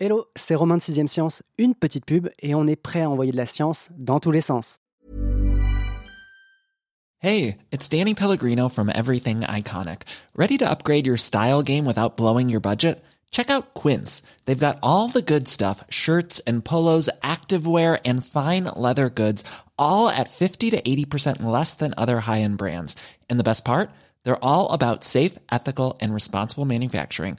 Hello, c'est Romain de 6ème Science, une petite pub et on est prêt à envoyer de la science dans tous les sens. Hey, it's Danny Pellegrino from Everything Iconic. Ready to upgrade your style game without blowing your budget? Check out Quince. They've got all the good stuff, shirts and polos, activewear and fine leather goods, all at 50 to 80% less than other high-end brands. And the best part? They're all about safe, ethical and responsible manufacturing.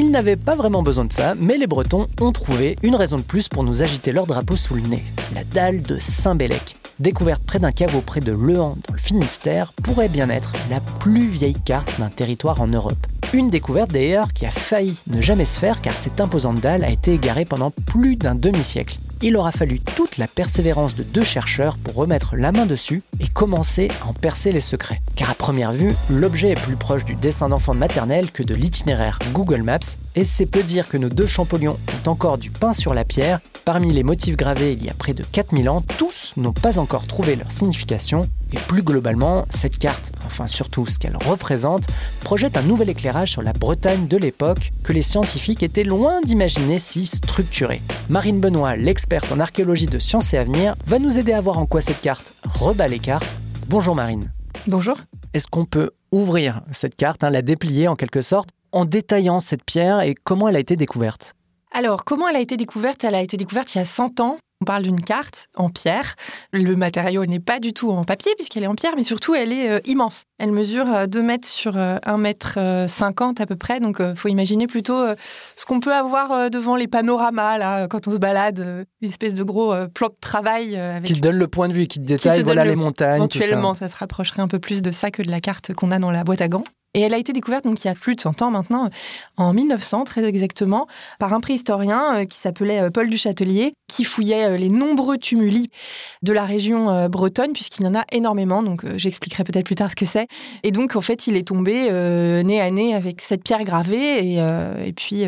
Ils n'avaient pas vraiment besoin de ça, mais les Bretons ont trouvé une raison de plus pour nous agiter leur drapeau sous le nez. La dalle de Saint-Bélec, découverte près d'un caveau près de Lehan dans le Finistère, pourrait bien être la plus vieille carte d'un territoire en Europe. Une découverte d'ailleurs qui a failli ne jamais se faire car cette imposante dalle a été égarée pendant plus d'un demi-siècle il aura fallu toute la persévérance de deux chercheurs pour remettre la main dessus et commencer à en percer les secrets. Car à première vue, l'objet est plus proche du dessin d'enfant de maternelle que de l'itinéraire Google Maps, et c'est peu dire que nos deux Champollions ont encore du pain sur la pierre. Parmi les motifs gravés il y a près de 4000 ans, tous n'ont pas encore trouvé leur signification, et plus globalement, cette carte, enfin surtout ce qu'elle représente, projette un nouvel éclairage sur la Bretagne de l'époque que les scientifiques étaient loin d'imaginer si structurée. Marine Benoît, l'experte en archéologie de sciences et avenir, va nous aider à voir en quoi cette carte rebat les cartes. Bonjour Marine. Bonjour. Est-ce qu'on peut ouvrir cette carte, hein, la déplier en quelque sorte, en détaillant cette pierre et comment elle a été découverte? Alors, comment elle a été découverte? Elle a été découverte il y a 100 ans on parle d'une carte en pierre. Le matériau n'est pas du tout en papier puisqu'elle est en pierre, mais surtout elle est euh, immense. Elle mesure 2 euh, mètres sur 1 euh, mètre 50 à peu près. Donc il faut imaginer plutôt ce qu'on peut avoir devant les panoramas là, quand on se balade, une espèce de gros plan de travail. Qui te donne le point de vue, qui te détaille voilà, les montagnes. Éventuellement, ça. ça se rapprocherait un peu plus de ça que de la carte qu'on a dans la boîte à gants. Et elle a été découverte donc il y a plus de 100 ans maintenant, en 1900 très exactement, par un préhistorien euh, qui s'appelait euh, Paul Duchâtelier, qui fouillait euh, les nombreux tumuli de la région bretonne, puisqu'il y en a énormément, donc j'expliquerai peut-être plus tard ce que c'est. Et donc en fait il est tombé nez à nez avec cette pierre gravée, et, puis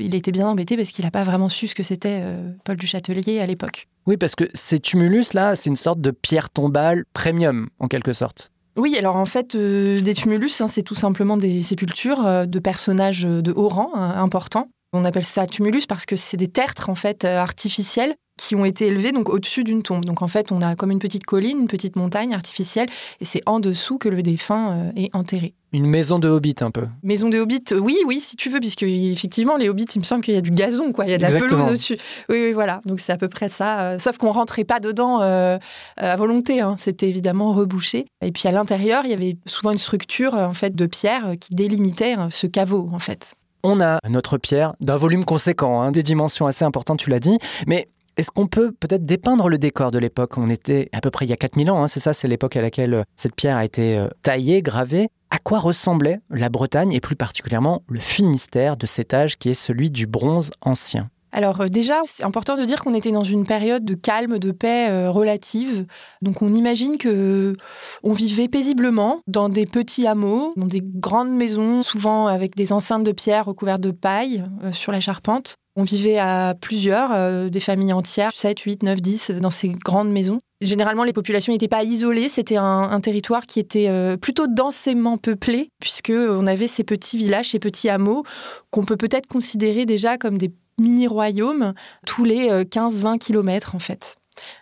il était bien embêté parce qu'il n'a pas vraiment su ce que c'était Paul Duchâtelier à l'époque. Oui, parce que ces tumulus-là, c'est une sorte de pierre tombale premium, en quelque sorte. Oui, alors en fait, euh, des tumulus, hein, c'est tout simplement des sépultures euh, de personnages de haut rang importants. On appelle ça tumulus parce que c'est des tertres en fait euh, artificiels qui ont été élevés donc au-dessus d'une tombe. Donc en fait, on a comme une petite colline, une petite montagne artificielle, et c'est en dessous que le défunt est enterré. Une maison de hobbit un peu. Maison de hobbit, oui, oui, si tu veux, puisque effectivement les hobbits, il me semble qu'il y a du gazon, quoi, il y a de la pelouse au-dessus. Oui, oui, voilà. Donc c'est à peu près ça. Euh, sauf qu'on rentrait pas dedans euh, à volonté. Hein. C'était évidemment rebouché. Et puis à l'intérieur, il y avait souvent une structure en fait de pierre qui délimitait hein, ce caveau, en fait. On a notre pierre d'un volume conséquent, hein, des dimensions assez importantes, tu l'as dit. Mais est-ce qu'on peut peut-être dépeindre le décor de l'époque? On était à peu près il y a 4000 ans, c'est ça, c'est l'époque à laquelle cette pierre a été taillée, gravée. À quoi ressemblait la Bretagne et plus particulièrement le Finistère de cet âge qui est celui du bronze ancien? Alors euh, déjà, c'est important de dire qu'on était dans une période de calme, de paix euh, relative. Donc on imagine que on vivait paisiblement dans des petits hameaux, dans des grandes maisons, souvent avec des enceintes de pierre recouvertes de paille euh, sur la charpente. On vivait à plusieurs, des familles entières, 7, 8, 9, 10, dans ces grandes maisons. Généralement, les populations n'étaient pas isolées, c'était un, territoire qui était plutôt densément peuplé, puisqu'on avait ces petits villages, ces petits hameaux, qu'on peut peut-être considérer déjà comme des mini-royaume tous les 15-20 euh, kilomètres en fait.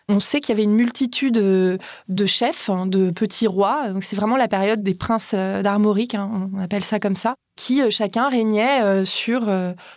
On sait qu'il y avait une multitude euh, de chefs, hein, de petits rois. C'est vraiment la période des princes euh, d'Armorique, hein, on appelle ça comme ça, qui chacun régnait sur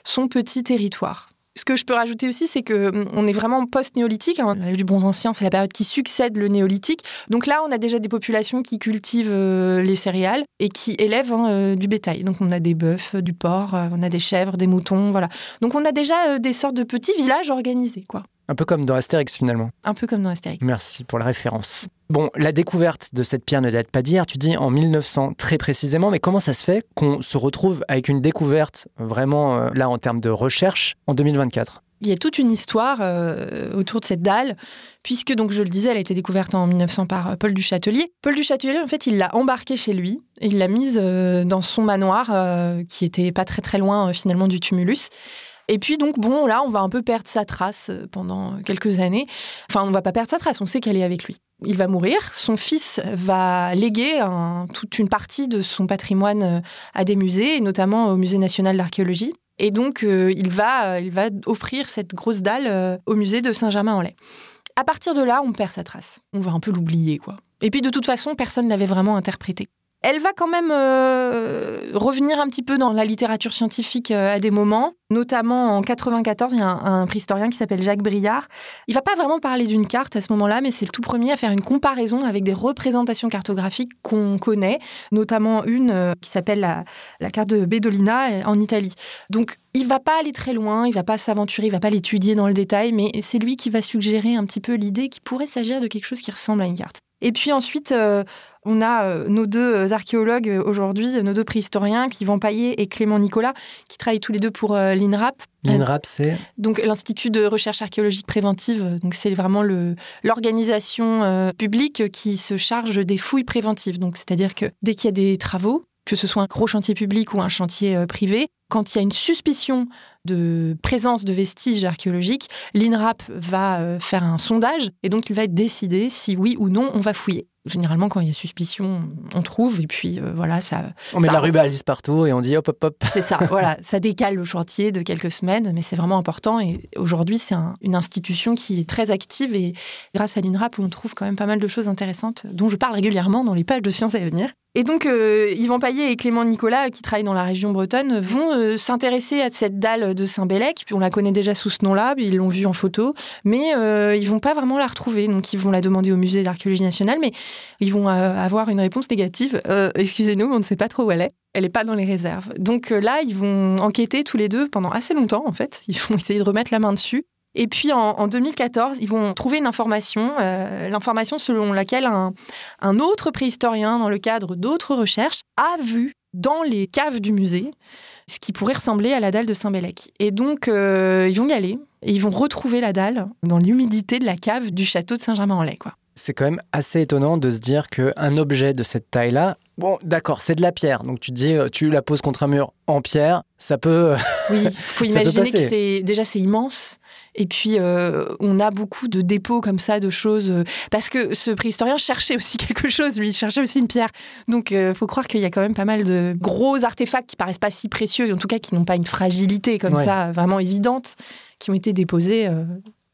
son petit territoire. Ce que je peux rajouter aussi, c'est que hum, on est vraiment post-néolithique. Hein. L'âge du bronze ancien, c'est la période qui succède le néolithique. Donc là, on a déjà des populations qui cultivent euh, les céréales et qui élèvent hein, euh, du bétail. Donc on a des bœufs, du porc, euh, on a des chèvres, des moutons, voilà. Donc on a déjà des sortes de petits villages organisés, quoi. Un peu comme dans Astérix finalement. Un peu comme dans Astérix. Merci pour la référence. Bon, la découverte de cette pierre ne date pas d'hier, tu dis en 1900 très précisément, mais comment ça se fait qu'on se retrouve avec une découverte vraiment, euh, là en termes de recherche, en 2024 Il y a toute une histoire euh, autour de cette dalle, puisque, donc, je le disais, elle a été découverte en 1900 par euh, Paul du Châtelier. Paul du Châtelier, en fait, il l'a embarquée chez lui et il l'a mise euh, dans son manoir, qui était pas très très loin finalement du tumulus. Et puis donc bon là on va un peu perdre sa trace pendant quelques années. Enfin on ne va pas perdre sa trace, on sait qu'elle est avec lui. Il va mourir, son fils va léguer toute une partie de son patrimoine à des musées, et notamment au Musée national d'archéologie. Et donc, euh, il, va, euh, il va offrir cette grosse dalle euh, au musée de Saint-Germain-en-Laye. À partir de là, on perd sa trace. On va un peu l'oublier, quoi. Et puis, de toute façon, personne ne l'avait vraiment interprété. Elle va quand même euh, revenir un petit peu dans la littérature scientifique euh, à des moments. Notamment en 94, il y a un, préhistorien qui s'appelle Jacques Briard. Il va pas vraiment parler d'une carte à ce moment-là, mais c'est le tout premier à faire une comparaison avec des représentations cartographiques qu'on connaît, notamment une euh, qui s'appelle la, carte de Bedolina en Italie. Donc il va pas aller très loin, il va pas s'aventurer, il va pas l'étudier dans le détail, mais c'est lui qui va suggérer un petit peu l'idée qu'il pourrait s'agir de quelque chose qui ressemble à une carte. Et puis ensuite, euh, on a euh, nos deux euh, archéologues aujourd'hui, nos deux préhistoriens, Yvan Paillet et Clément Nicolas, qui travaillent tous les deux pour l'INRAP. L'INRAP, c'est Donc l'Institut de recherche archéologique préventive. Donc c'est vraiment l'organisation publique qui se charge des fouilles préventives. Donc c'est-à-dire que dès qu'il y a des travaux, que ce soit un gros chantier public ou un chantier privé, quand il y a une suspicion de présence de vestiges archéologiques, l'INRAP va euh, faire un sondage et donc il va être décidé si oui ou non on va fouiller. Généralement, quand il y a suspicion, on trouve et puis euh, voilà, ça. On met la rue Alice partout et on dit hop hop hop. C'est ça, voilà, ça décale le chantier de quelques semaines, mais c'est vraiment important. Et aujourd'hui, c'est une institution qui est très active et grâce à l'INRAP, on trouve quand même pas mal de choses intéressantes dont je parle régulièrement dans les pages de Sciences à venir. Et donc, euh, Yvan Paillet et Clément Nicolas, qui travaillent dans la région bretonne, vont euh, s'intéresser à cette dalle de Saint-Bélec. Puis on la connaît déjà sous ce nom-là, ils l'ont vue en photo, mais euh, ils vont pas vraiment la retrouver. Donc, ils vont la demander au musée d'archéologie nationale, mais ils vont avoir une réponse négative. Excusez-nous, on ne sait pas trop où elle est. Elle n'est pas dans les réserves. Donc là, ils vont enquêter tous les deux pendant assez longtemps, en fait. Ils vont essayer de remettre la main dessus. Et puis en, 2014, ils vont trouver une information, euh, l'information selon laquelle un, autre préhistorien, dans le cadre d'autres recherches, a vu dans les caves du musée ce qui pourrait ressembler à la dalle de Saint-Bélec. Et donc, euh, ils vont y aller et ils vont retrouver la dalle dans l'humidité de la cave du château de Saint-Germain-en-Laye. C'est quand même assez étonnant de se dire qu'un objet de cette taille-là, bon, d'accord, c'est de la pierre, donc tu dis, euh, tu la poses contre un mur en pierre, ça peut. Oui, il faut imaginer que c'est déjà c'est immense. Et puis, euh, on a beaucoup de dépôts comme ça, de choses. Euh, parce que ce préhistorien cherchait aussi quelque chose, lui, il cherchait aussi une pierre. Donc, il euh, faut croire qu'il y a quand même pas mal de gros artefacts qui paraissent pas si précieux, en tout cas qui n'ont pas une fragilité comme ça, vraiment évidente, qui ont été déposés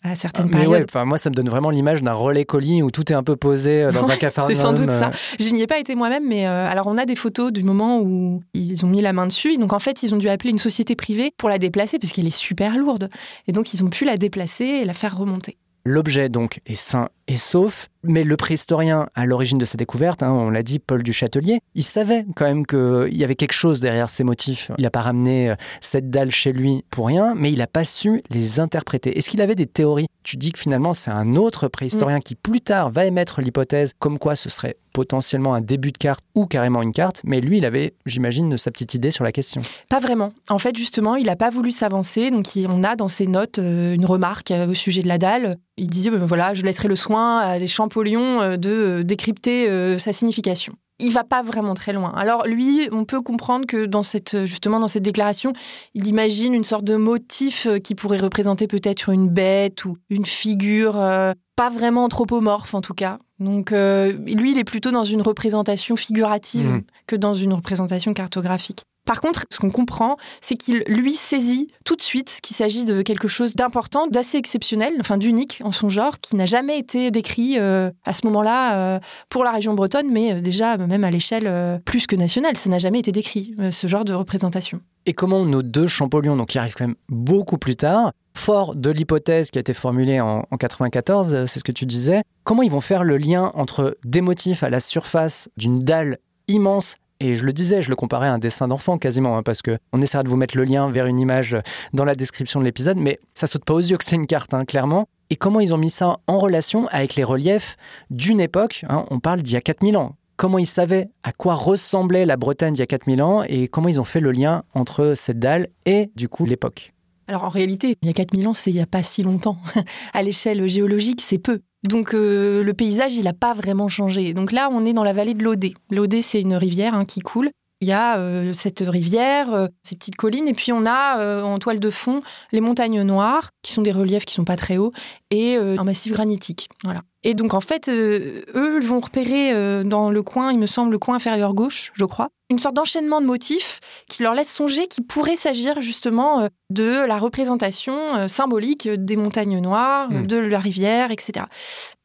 à certaines ah, mais périodes. Ouais, moi, ça me donne vraiment l'image d'un relais colis où tout est un peu posé euh, dans un café. C'est sans doute ça. Euh. Je n'y ai pas été moi-même, mais euh, alors on a des photos du moment où ils ont mis la main dessus. Donc en fait, ils ont dû appeler une société privée pour la déplacer puisqu'elle est super lourde. Et donc ils ont pu la déplacer et la faire remonter. L'objet donc est sain et sauf, mais le préhistorien à l'origine de sa découverte, hein, on l'a dit, Paul du Châtelier, il savait quand même qu'il y avait quelque chose derrière ses motifs. Il n'a pas ramené cette dalle chez lui pour rien, mais il n'a pas su les interpréter. Est-ce qu'il avait des théories? Tu dis que finalement c'est un autre préhistorien mm. qui plus tard va émettre l'hypothèse comme quoi ce serait potentiellement un début de carte ou carrément une carte, mais lui il avait, j'imagine, sa petite idée sur la question. Pas vraiment. En fait, justement, il n'a pas voulu s'avancer, donc on a dans ses notes euh, une remarque euh, au sujet de la dalle. Il disait, ben voilà, je laisserai le soin à des Champollions euh, de décrypter sa signification il va pas vraiment très loin. Alors lui, on peut comprendre que dans cette justement dans cette déclaration, il imagine une sorte de motif euh, qui pourrait représenter peut-être une bête ou une figure euh, pas vraiment anthropomorphe en tout cas. Donc euh, lui, il est plutôt dans une représentation figurative mmh. que dans une représentation cartographique. Par contre, ce qu'on comprend, c'est qu'il lui saisit tout de suite qu'il s'agit de quelque chose d'important, d'assez exceptionnel, enfin d'unique en son genre, qui n'a jamais été décrit euh, à ce moment-là euh, pour la région bretonne, mais déjà même à l'échelle plus que nationale, ça n'a jamais été décrit, ce genre de représentation. Et comment nos deux Champollions, donc qui arrivent quand même beaucoup plus tard, fort de l'hypothèse qui a été formulée en, en 94, c'est ce que tu disais, comment ils vont faire le lien entre des motifs à la surface d'une dalle immense et je le disais, je le comparais à un dessin d'enfant quasiment, hein, parce que on essaiera de vous mettre le lien vers une image dans la description de l'épisode, mais ça saute pas aux yeux que c'est une carte, hein, clairement. Et comment ils ont mis ça en relation avec les reliefs d'une époque, hein, on parle d'il y a 4000 ans. Comment ils savaient à quoi ressemblait la Bretagne d'il y a 4000 ans et comment ils ont fait le lien entre cette dalle et du coup l'époque. Alors en réalité, il y a 4000 ans, c'est il n'y a pas si longtemps. à l'échelle géologique, c'est peu. Donc euh, le paysage, il n'a pas vraiment changé. Donc là, on est dans la vallée de l'Odé. L'Odé, c'est une rivière hein, qui coule. Il y a euh, cette rivière, euh, ces petites collines, et puis on a en toile de fond les montagnes noires, qui sont des reliefs qui sont pas très hauts, et un massif granitique. Voilà. Et donc en fait, eux vont repérer dans le coin, il me semble, le coin inférieur gauche, je crois, une sorte d'enchaînement de motifs qui leur laisse songer qu'il pourrait s'agir justement euh, de la représentation euh, symbolique des montagnes noires, hmm. de la rivière, etc.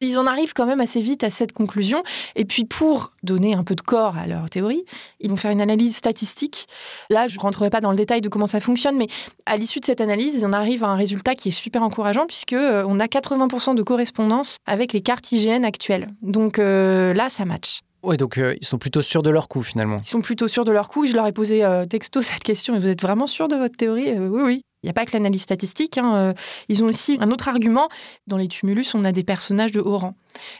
Ils en arrivent quand même assez vite à cette conclusion. Et puis pour donner un peu de corps à leur théorie, ils vont faire une analyse statistique. Là, je ne rentrerai pas dans le détail de comment ça fonctionne, mais à l'issue de cette analyse, ils en arrivent à un résultat qui est super encourageant puisque euh, on a 80% de correspondance avec les cartes IGN actuelles. Donc là, ça match. Oui, donc euh, ils sont plutôt sûrs de leur coup finalement. Ils sont plutôt sûrs de leur coup. Je leur ai posé euh, texto cette question. Vous êtes vraiment sûr de votre théorie? Euh, Oui, oui. Il n'y a pas que l'analyse statistique. Hein, ils ont aussi un autre argument. Dans les tumulus, on a des personnages de haut rang.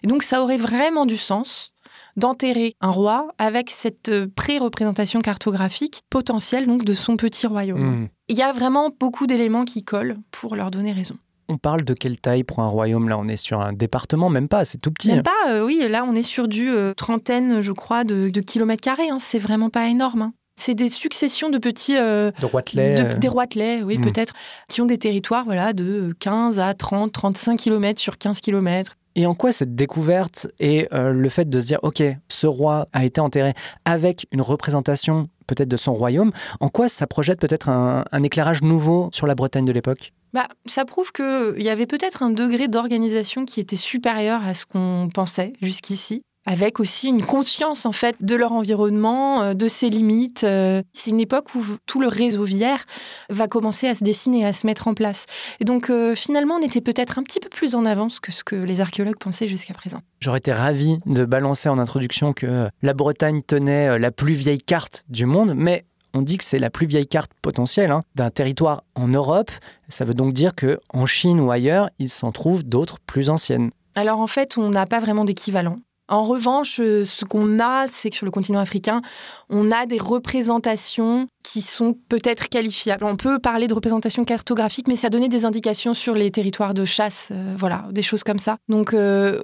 Et donc ça aurait vraiment du sens d'enterrer un roi avec cette pré-représentation cartographique potentielle donc de son petit royaume. Hmm. Il y a vraiment beaucoup d'éléments qui collent pour leur donner raison. On parle de quelle taille pour un royaume? Là, on est sur un département, même pas, c'est tout petit. Même pas, euh, oui. Là, on est sur du euh, trentaine, je crois, de, kilomètres carrés. Hein. C'est vraiment pas énorme. Hein. C'est des successions de petits... Euh, de roitelets. des roitelets, oui, hmm. peut-être, qui ont des territoires voilà, de 15 à 30, 35 kilomètres sur 15 kilomètres. Et en quoi cette découverte et le fait de se dire, OK, ce roi a été enterré avec une représentation peut-être de son royaume, en quoi ça projette peut-être un éclairage nouveau sur la Bretagne de l'époque? Bah, ça prouve qu'il y avait peut-être un degré d'organisation qui était supérieur à ce qu'on pensait jusqu'ici avec aussi une conscience en fait de leur environnement, euh, de ses limites. Euh. C'est une époque où tout le réseau viaire va commencer à se dessiner, à se mettre en place. Et donc euh, finalement, on était peut-être un petit peu plus en avance que ce que les archéologues pensaient jusqu'à présent. J'aurais été ravi de balancer en introduction que la Bretagne tenait la plus vieille carte du monde, mais on dit que c'est la plus vieille carte potentielle hein, d'un territoire en Europe. Ça veut donc dire que en Chine ou ailleurs, il s'en trouve d'autres plus anciennes. Alors en fait, on n'a pas vraiment d'équivalent. En revanche, euh, ce qu'on a, c'est que sur le continent africain, on a des représentations qui sont peut-être qualifiables. On peut parler de représentation cartographique, mais ça donnait des indications sur les territoires de chasse, euh, voilà, des choses comme ça. Donc, euh,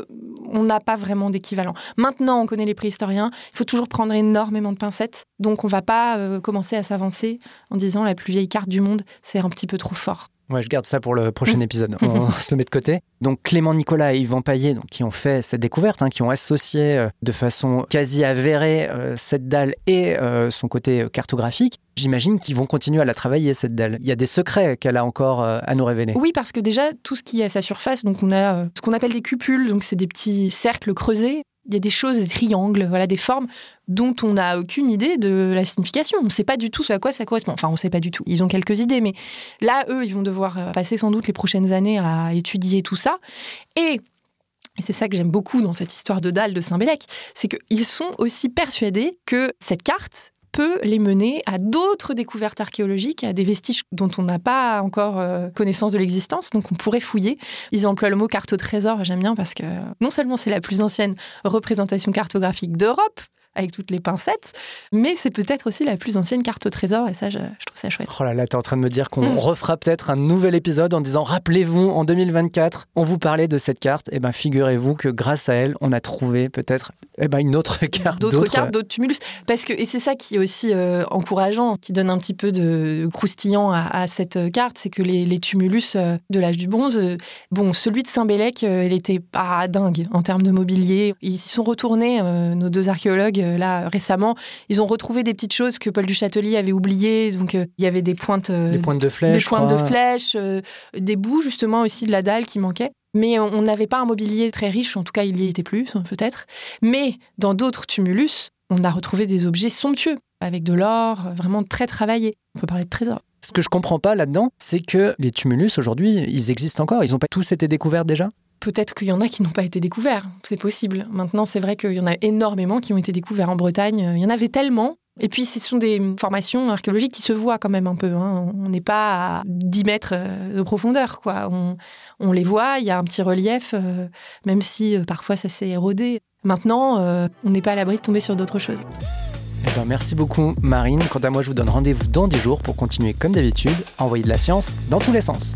on n'a pas vraiment d'équivalent. Maintenant, on connaît les préhistoriens. Il faut toujours prendre énormément de pincettes. Donc, on ne va pas commencer à s'avancer en disant la plus vieille carte du monde, c'est un petit peu trop fort. Ouais, je garde ça pour le prochain épisode. On se le met de côté. Donc Clément Nicolas et Yvan Paillet, donc, qui ont fait cette découverte, hein, qui ont associé euh, de façon quasi avérée euh, cette dalle et euh, son côté cartographique. J'imagine qu'ils vont continuer à la travailler, cette dalle. Il y a des secrets qu'elle a encore à nous révéler. Oui, parce que déjà, tout ce qui est à sa surface, donc on a ce qu'on appelle des cupules, donc c'est des petits cercles creusés il y a des choses, des triangles, voilà, des formes dont on n'a aucune idée de la signification. On ne sait pas du tout ce à quoi ça correspond. Enfin, on ne sait pas du tout. Ils ont quelques idées, mais là, eux, ils vont devoir euh, passer sans doute les prochaines années à étudier tout ça. Et et c'est ça que j'aime beaucoup dans cette histoire de dalle de Saint-Bélec, c'est qu'ils sont aussi persuadés que cette carte, peut les mener à d'autres découvertes archéologiques, à des vestiges dont on n'a pas encore euh, connaissance de l'existence, donc on pourrait fouiller. Ils emploient le mot carte au trésor, j'aime bien parce que non seulement c'est la plus ancienne représentation cartographique d'Europe, avec toutes les pincettes, mais c'est peut-être aussi la plus ancienne carte au trésor, et ça, je, trouve ça chouette. Oh là là, t'es en train de me dire qu'on mm. refera peut-être un nouvel épisode en disant rappelez-vous, en 2024, on vous parlait de cette carte, et eh ben figurez-vous que grâce à elle, on a trouvé peut-être eh ben, une autre carte. D'autres cartes, d'autres tumulus. Parce que, et c'est ça qui est aussi euh, encourageant, qui donne un petit peu de croustillant à, cette carte, c'est que les, tumulus euh, de l'âge du bronze, euh, bon, celui de Saint-Bélec, il était pas dingue en termes de mobilier. Ils s'y sont retournés, nos deux archéologues, euh, là récemment, ils ont retrouvé des petites choses que Paul du Châtelier avait oubliées. Donc euh, il y avait des pointes, euh, des pointes de flèches, des pointes de flèches, des bouts justement aussi de la dalle qui manquaient. Mais on n'avait pas un mobilier très riche, en tout cas il y était plus peut-être. Mais dans d'autres tumulus, on a retrouvé des objets somptueux avec de l'or, vraiment très travaillé. On peut parler de trésors. Ce que je comprends pas là-dedans, c'est que les tumulus aujourd'hui, ils existent encore. Ils n'ont pas tous été découverts déjà? Peut-être qu'il y en a qui n'ont pas été découverts, c'est possible. Maintenant, c'est vrai qu'il y en a énormément qui ont été découverts en Bretagne. Il y en avait tellement. Et puis, ce sont des formations archéologiques qui se voient quand même un peu. Hein. On n'est pas à 10 mètres euh, de profondeur, quoi. On, les voit, il y a un petit relief, euh, même si euh, parfois ça s'est érodé. Maintenant, on n'est pas à l'abri de tomber sur d'autres choses. Eh ben, merci beaucoup Marine. Quant à moi, je vous donne rendez-vous dans 10 jours pour continuer comme d'habitude à envoyer de la science dans tous les sens.